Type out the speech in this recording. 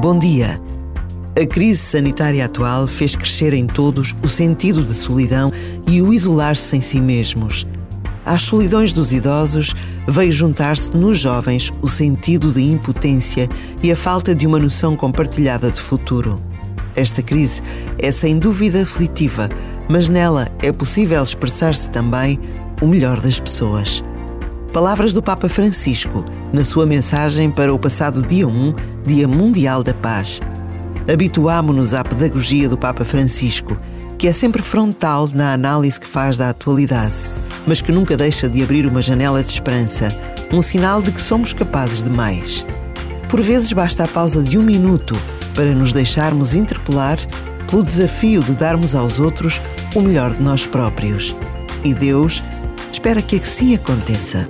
Bom dia. A crise sanitária atual fez crescer em todos o sentido de solidão e o isolar-se em si mesmos. Às solidões dos idosos veio juntar-se nos jovens o sentido de impotência e a falta de uma noção compartilhada de futuro. Esta crise é sem dúvida aflitiva, mas nela é possível expressar-se também o melhor das pessoas. Palavras do Papa Francisco na sua mensagem para o passado dia 1, Dia Mundial da Paz. Habituámo-nos à pedagogia do Papa Francisco, que é sempre frontal na análise que faz da atualidade, mas que nunca deixa de abrir uma janela de esperança, um sinal de que somos capazes de mais. Por vezes basta a pausa de um minuto para nos deixarmos interpelar pelo desafio de darmos aos outros o melhor de nós próprios. E Deus espera que assim aconteça.